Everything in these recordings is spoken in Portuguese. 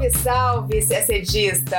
Salve, salve, CSDista!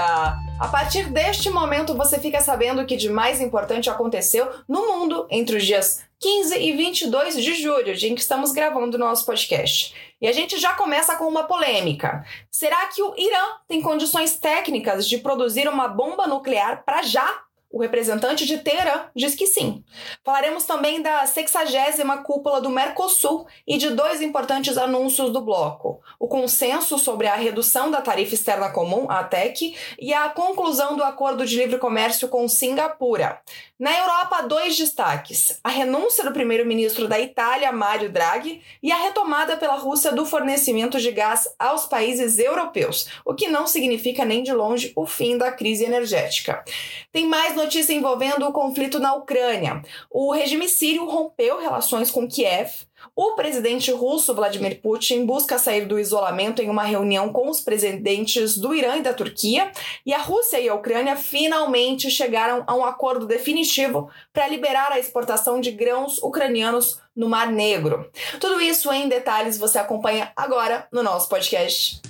A partir deste momento, você fica sabendo o que de mais importante aconteceu no mundo entre os dias 15 e 22 de julho, dia em que estamos gravando o nosso podcast. E a gente já começa com uma polêmica. Será que o Irã tem condições técnicas de produzir uma bomba nuclear para já? O representante de Teherã diz que sim. Falaremos também da 60 cúpula do Mercosul e de dois importantes anúncios do bloco: o consenso sobre a redução da tarifa externa comum, a TEC, e a conclusão do acordo de livre comércio com Singapura. Na Europa, dois destaques: a renúncia do primeiro-ministro da Itália, Mario Draghi, e a retomada pela Rússia do fornecimento de gás aos países europeus, o que não significa nem de longe o fim da crise energética. Tem mais notícia envolvendo o conflito na Ucrânia. O regime sírio rompeu relações com Kiev. O presidente russo Vladimir Putin busca sair do isolamento em uma reunião com os presidentes do Irã e da Turquia, e a Rússia e a Ucrânia finalmente chegaram a um acordo definitivo para liberar a exportação de grãos ucranianos no Mar Negro. Tudo isso em detalhes você acompanha agora no nosso podcast.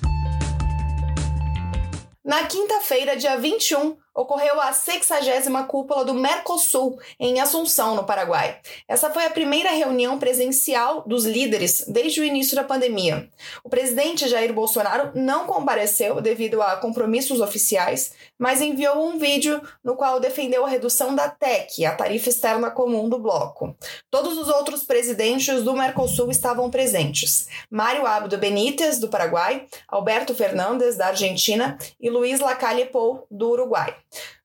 Na quinta-feira, dia 21, ocorreu a 60 cúpula do Mercosul em Assunção, no Paraguai. Essa foi a primeira reunião presencial dos líderes desde o início da pandemia. O presidente Jair Bolsonaro não compareceu devido a compromissos oficiais, mas enviou um vídeo no qual defendeu a redução da TEC, a tarifa externa comum do bloco. Todos os outros presidentes do Mercosul estavam presentes: Mário Abdo Benítez, do Paraguai, Alberto Fernandes, da Argentina, e Luiz Lacalle Pou, do Uruguai.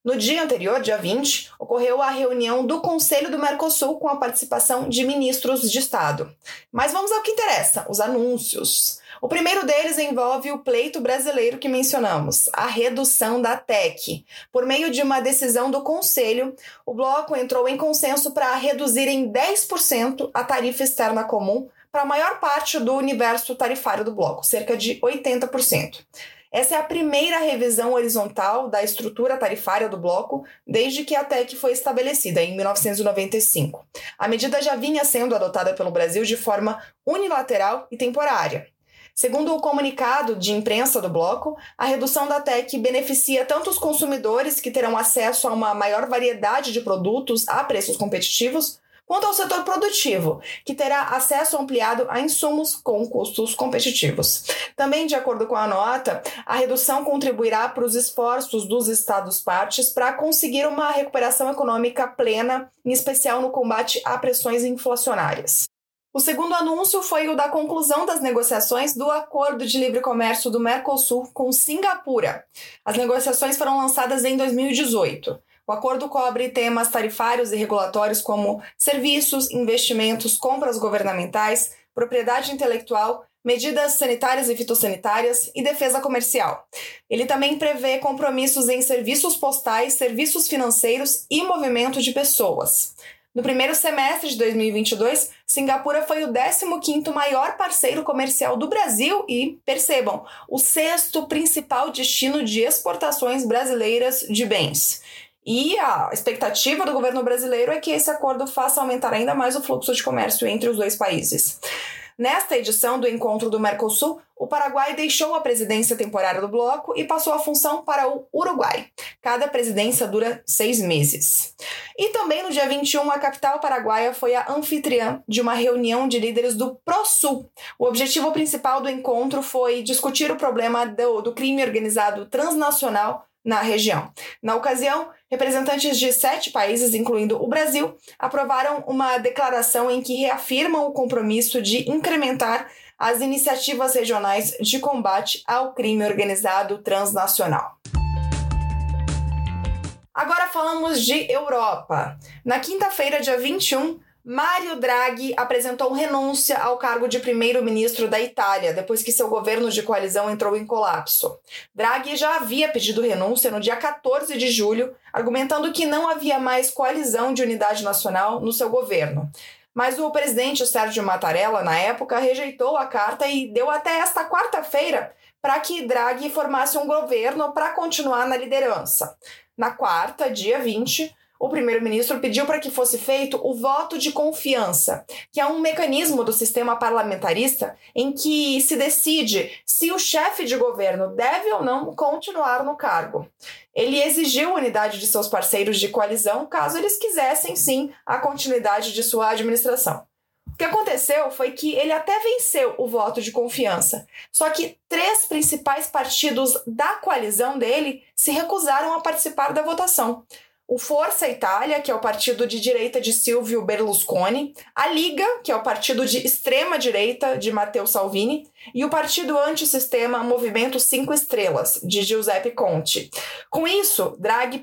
No dia anterior, dia 20, ocorreu a reunião do Conselho do Mercosul com a participação de ministros de Estado. Mas vamos ao que interessa: os anúncios. O primeiro deles envolve o pleito brasileiro que mencionamos, a redução da TEC. Por meio de uma decisão do Conselho, o bloco entrou em consenso para reduzir em 10% a tarifa externa comum para a maior parte do universo tarifário do bloco, cerca de 80%. Essa é a primeira revisão horizontal da estrutura tarifária do bloco desde que a TEC foi estabelecida, em 1995. A medida já vinha sendo adotada pelo Brasil de forma unilateral e temporária. Segundo o comunicado de imprensa do bloco, a redução da TEC beneficia tanto os consumidores, que terão acesso a uma maior variedade de produtos a preços competitivos, Quanto ao setor produtivo, que terá acesso ampliado a insumos com custos competitivos. Também, de acordo com a nota, a redução contribuirá para os esforços dos Estados-partes para conseguir uma recuperação econômica plena, em especial no combate a pressões inflacionárias. O segundo anúncio foi o da conclusão das negociações do Acordo de Livre Comércio do Mercosul com Singapura. As negociações foram lançadas em 2018. O acordo cobre temas tarifários e regulatórios como serviços, investimentos, compras governamentais, propriedade intelectual, medidas sanitárias e fitossanitárias e defesa comercial. Ele também prevê compromissos em serviços postais, serviços financeiros e movimento de pessoas. No primeiro semestre de 2022, Singapura foi o 15º maior parceiro comercial do Brasil e, percebam, o sexto principal destino de exportações brasileiras de bens. E a expectativa do governo brasileiro é que esse acordo faça aumentar ainda mais o fluxo de comércio entre os dois países. Nesta edição do encontro do Mercosul, o Paraguai deixou a presidência temporária do bloco e passou a função para o Uruguai. Cada presidência dura seis meses. E também no dia 21, a capital paraguaia foi a anfitriã de uma reunião de líderes do ProSul. O objetivo principal do encontro foi discutir o problema do, do crime organizado transnacional na região. Na ocasião, representantes de sete países, incluindo o Brasil, aprovaram uma declaração em que reafirmam o compromisso de incrementar as iniciativas regionais de combate ao crime organizado transnacional. Agora falamos de Europa. Na quinta-feira, dia 21, Mário Draghi apresentou renúncia ao cargo de primeiro-ministro da Itália, depois que seu governo de coalizão entrou em colapso. Draghi já havia pedido renúncia no dia 14 de julho, argumentando que não havia mais coalizão de unidade nacional no seu governo. Mas o presidente Sérgio Mattarella, na época, rejeitou a carta e deu até esta quarta-feira para que Draghi formasse um governo para continuar na liderança. Na quarta, dia 20, o primeiro-ministro pediu para que fosse feito o voto de confiança, que é um mecanismo do sistema parlamentarista em que se decide se o chefe de governo deve ou não continuar no cargo. Ele exigiu unidade de seus parceiros de coalizão caso eles quisessem sim a continuidade de sua administração. O que aconteceu foi que ele até venceu o voto de confiança, só que três principais partidos da coalizão dele se recusaram a participar da votação o Força Itália, que é o partido de direita de Silvio Berlusconi, a Liga, que é o partido de extrema direita de Matteo Salvini, e o partido antissistema Movimento Cinco Estrelas, de Giuseppe Conte. Com isso, Draghi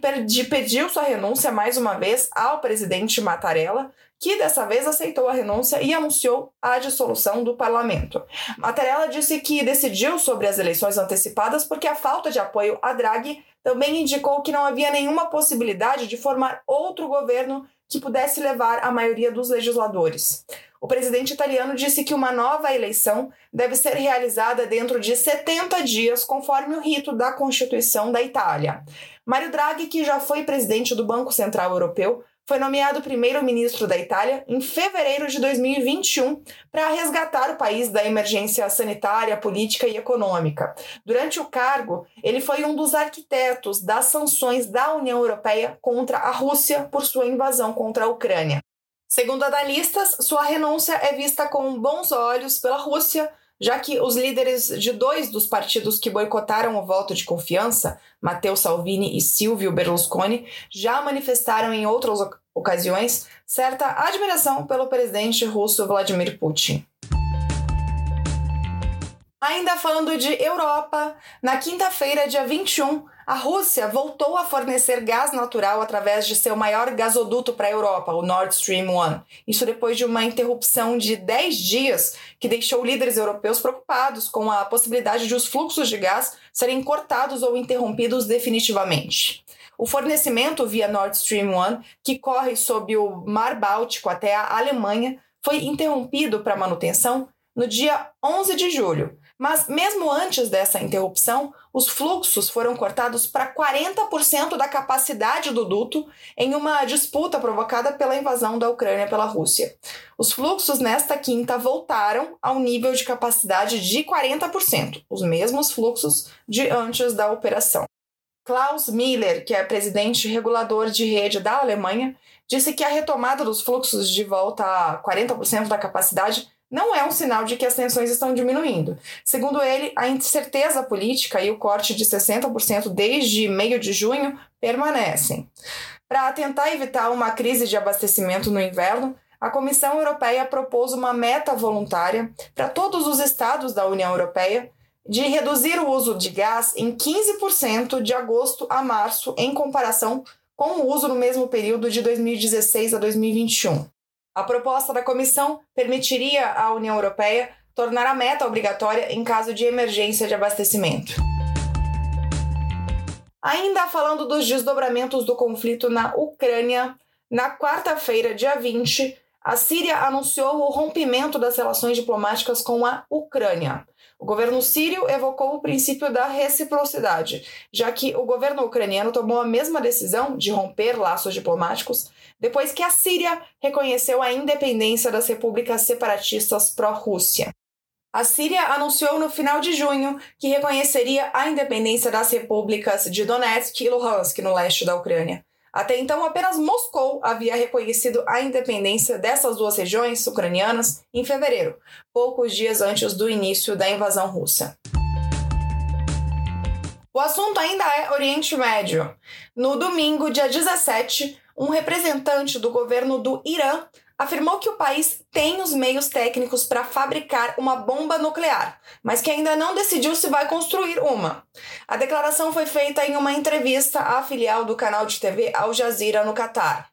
pediu sua renúncia mais uma vez ao presidente Mattarella, que dessa vez aceitou a renúncia e anunciou a dissolução do parlamento. Mattarella disse que decidiu sobre as eleições antecipadas porque a falta de apoio a Draghi também indicou que não havia nenhuma possibilidade de formar outro governo que pudesse levar a maioria dos legisladores. O presidente italiano disse que uma nova eleição deve ser realizada dentro de 70 dias, conforme o rito da Constituição da Itália. Mário Draghi, que já foi presidente do Banco Central Europeu, foi nomeado primeiro-ministro da Itália em fevereiro de 2021 para resgatar o país da emergência sanitária, política e econômica. Durante o cargo, ele foi um dos arquitetos das sanções da União Europeia contra a Rússia por sua invasão contra a Ucrânia. Segundo analistas, sua renúncia é vista com bons olhos pela Rússia já que os líderes de dois dos partidos que boicotaram o voto de confiança, Matteo Salvini e Silvio Berlusconi, já manifestaram em outras ocasiões certa admiração pelo presidente russo Vladimir Putin. Ainda falando de Europa, na quinta-feira, dia 21, a Rússia voltou a fornecer gás natural através de seu maior gasoduto para a Europa, o Nord Stream 1. Isso depois de uma interrupção de 10 dias que deixou líderes europeus preocupados com a possibilidade de os fluxos de gás serem cortados ou interrompidos definitivamente. O fornecimento via Nord Stream 1, que corre sob o Mar Báltico até a Alemanha, foi interrompido para manutenção no dia 11 de julho, mas mesmo antes dessa interrupção, os fluxos foram cortados para 40% da capacidade do duto em uma disputa provocada pela invasão da Ucrânia pela Rússia. Os fluxos nesta quinta voltaram ao nível de capacidade de 40%, os mesmos fluxos de antes da operação. Klaus Miller, que é presidente regulador de rede da Alemanha, disse que a retomada dos fluxos de volta a 40% da capacidade não é um sinal de que as tensões estão diminuindo. Segundo ele, a incerteza política e o corte de 60% desde meio de junho permanecem. Para tentar evitar uma crise de abastecimento no inverno, a Comissão Europeia propôs uma meta voluntária para todos os estados da União Europeia de reduzir o uso de gás em 15% de agosto a março, em comparação com o uso no mesmo período de 2016 a 2021. A proposta da comissão permitiria à União Europeia tornar a meta obrigatória em caso de emergência de abastecimento. Ainda falando dos desdobramentos do conflito na Ucrânia, na quarta-feira, dia 20, a Síria anunciou o rompimento das relações diplomáticas com a Ucrânia. O governo sírio evocou o princípio da reciprocidade, já que o governo ucraniano tomou a mesma decisão de romper laços diplomáticos depois que a Síria reconheceu a independência das repúblicas separatistas pró-Rússia. A Síria anunciou no final de junho que reconheceria a independência das repúblicas de Donetsk e Luhansk, no leste da Ucrânia. Até então, apenas Moscou havia reconhecido a independência dessas duas regiões ucranianas em fevereiro, poucos dias antes do início da invasão russa. O assunto ainda é Oriente Médio. No domingo, dia 17, um representante do governo do Irã afirmou que o país tem os meios técnicos para fabricar uma bomba nuclear, mas que ainda não decidiu se vai construir uma. A declaração foi feita em uma entrevista à filial do canal de TV Al Jazeera no Catar.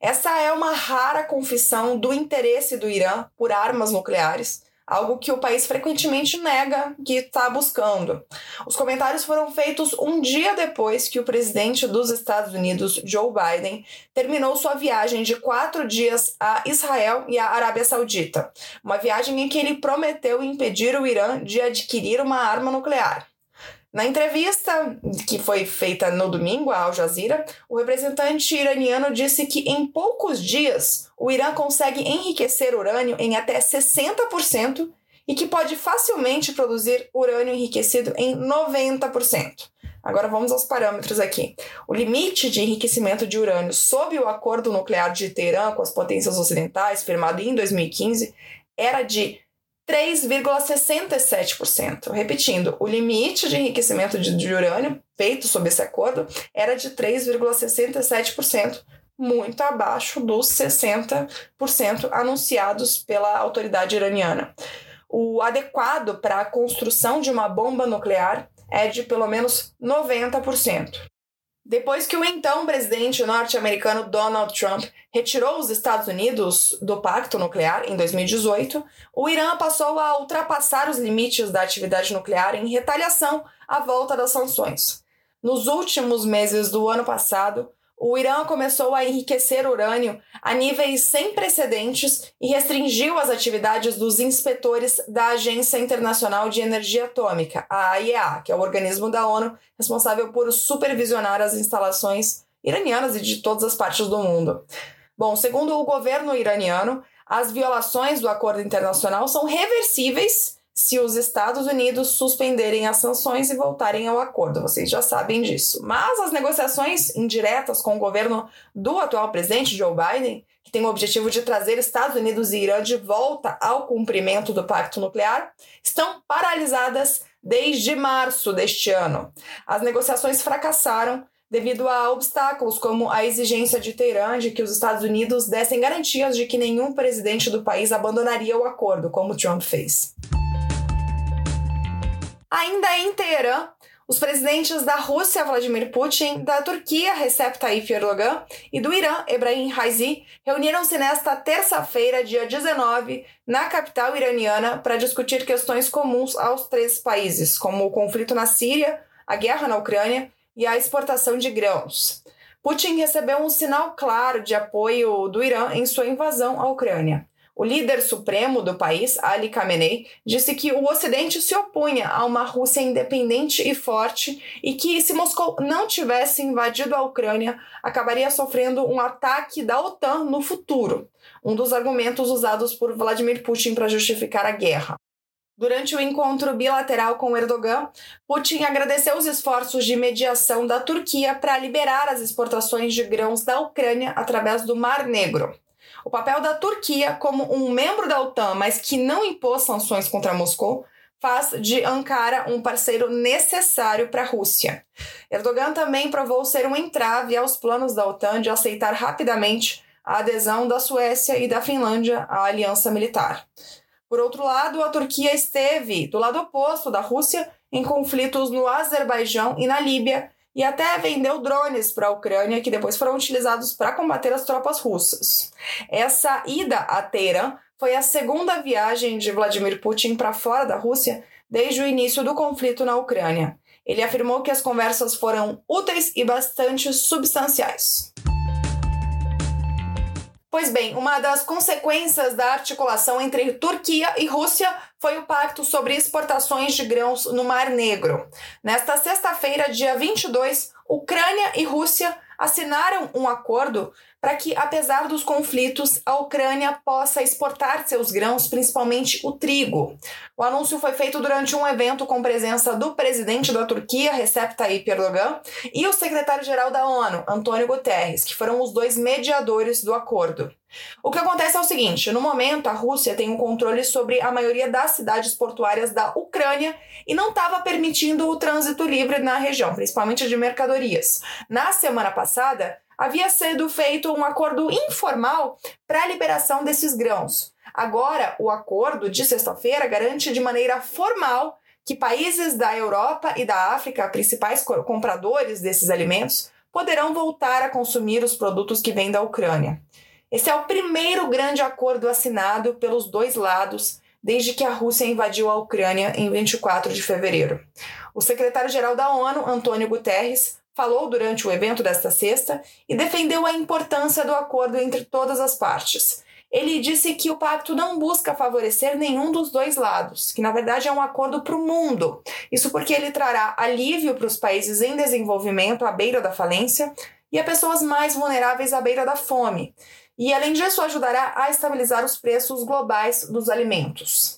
Essa é uma rara confissão do interesse do Irã por armas nucleares, algo que o país frequentemente nega que está buscando. Os comentários foram feitos um dia depois que o presidente dos Estados Unidos, Joe Biden, terminou sua viagem de quatro dias a Israel e a Arábia Saudita, uma viagem em que ele prometeu impedir o Irã de adquirir uma arma nuclear. Na entrevista que foi feita no domingo à Al Jazeera, o representante iraniano disse que em poucos dias o Irã consegue enriquecer urânio em até 60% e que pode facilmente produzir urânio enriquecido em 90%. Agora vamos aos parâmetros aqui. O limite de enriquecimento de urânio sob o acordo nuclear de Teherã com as potências ocidentais, firmado em 2015, era de 3,67%. Repetindo, o limite de enriquecimento de, urânio feito sob esse acordo era de 3,67%, muito abaixo dos 60% anunciados pela autoridade iraniana. O adequado para a construção de uma bomba nuclear é de pelo menos 90%. Depois que o então presidente norte-americano Donald Trump retirou os Estados Unidos do pacto nuclear em 2018, o Irã passou a ultrapassar os limites da atividade nuclear em retaliação à volta das sanções. Nos últimos meses do ano passado, o Irã começou a enriquecer urânio a níveis sem precedentes e restringiu as atividades dos inspetores da Agência Internacional de Energia Atômica, a AIEA, que é o organismo da ONU responsável por supervisionar as instalações iranianas e de todas as partes do mundo. Bom, segundo o governo iraniano, as violações do acordo internacional são reversíveis se os Estados Unidos suspenderem as sanções e voltarem ao acordo. Vocês já sabem disso. Mas as negociações indiretas com o governo do atual presidente Joe Biden, que tem o objetivo de trazer Estados Unidos e Irã de volta ao cumprimento do pacto nuclear, estão paralisadas desde março deste ano. As negociações fracassaram devido a obstáculos como a exigência de Teherã de que os Estados Unidos dessem garantias de que nenhum presidente do país abandonaria o acordo, como Trump fez. Ainda em Teherã, os presidentes da Rússia, Vladimir Putin, da Turquia, Recep Tayyip Erdogan, e do Irã, Ebrahim Raisi, reuniram-se nesta terça-feira, dia 19, na capital iraniana, para discutir questões comuns aos três países, como o conflito na Síria, a guerra na Ucrânia e a exportação de grãos. Putin recebeu um sinal claro de apoio do Irã em sua invasão à Ucrânia. O líder supremo do país, Ali Khamenei, disse que o Ocidente se opunha a uma Rússia independente e forte e que, se Moscou não tivesse invadido a Ucrânia, acabaria sofrendo um ataque da OTAN no futuro, um dos argumentos usados por Vladimir Putin para justificar a guerra. Durante o encontro bilateral com Erdogan, Putin agradeceu os esforços de mediação da Turquia para liberar as exportações de grãos da Ucrânia através do Mar Negro. O papel da Turquia como um membro da OTAN, mas que não impôs sanções contra Moscou, faz de Ankara um parceiro necessário para a Rússia. Erdogan também provou ser um entrave aos planos da OTAN de aceitar rapidamente a adesão da Suécia e da Finlândia à aliança militar. Por outro lado, a Turquia esteve do lado oposto da Rússia em conflitos no Azerbaijão e na Líbia e até vendeu drones para a Ucrânia que depois foram utilizados para combater as tropas russas. Essa ida a Teherã foi a segunda viagem de Vladimir Putin para fora da Rússia desde o início do conflito na Ucrânia. Ele afirmou que as conversas foram úteis e bastante substanciais. Pois bem, uma das consequências da articulação entre Turquia e Rússia foi o pacto sobre exportações de grãos no Mar Negro. Nesta sexta-feira, dia 22, Ucrânia e Rússia assinaram um acordo para que, apesar dos conflitos, a Ucrânia possa exportar seus grãos, principalmente o trigo. O anúncio foi feito durante um evento com presença do presidente da Turquia, Recep Tayyip Erdogan, e o secretário-geral da ONU, Antônio Guterres, que foram os dois mediadores do acordo. O que acontece é o seguinte: no momento, a Rússia tem um controle sobre a maioria das cidades portuárias da Ucrânia e não estava permitindo o trânsito livre na região, principalmente de mercadorias. Na semana passada, havia sido feito um acordo informal para a liberação desses grãos. Agora, o acordo de sexta-feira garante de maneira formal que países da Europa e da África, principais compradores desses alimentos, poderão voltar a consumir os produtos que vêm da Ucrânia. Esse é o primeiro grande acordo assinado pelos dois lados desde que a Rússia invadiu a Ucrânia em 24 de fevereiro. O secretário-geral da ONU, Antônio Guterres, falou durante o evento desta sexta e defendeu a importância do acordo entre todas as partes. ele disse que o pacto não busca favorecer nenhum dos dois lados, que na verdade é um acordo para o mundo. Isso porque ele trará alívio para os países em desenvolvimento à beira da falência e a pessoas mais vulneráveis à beira da fome. E além disso, ajudará a estabilizar os preços globais dos alimentos.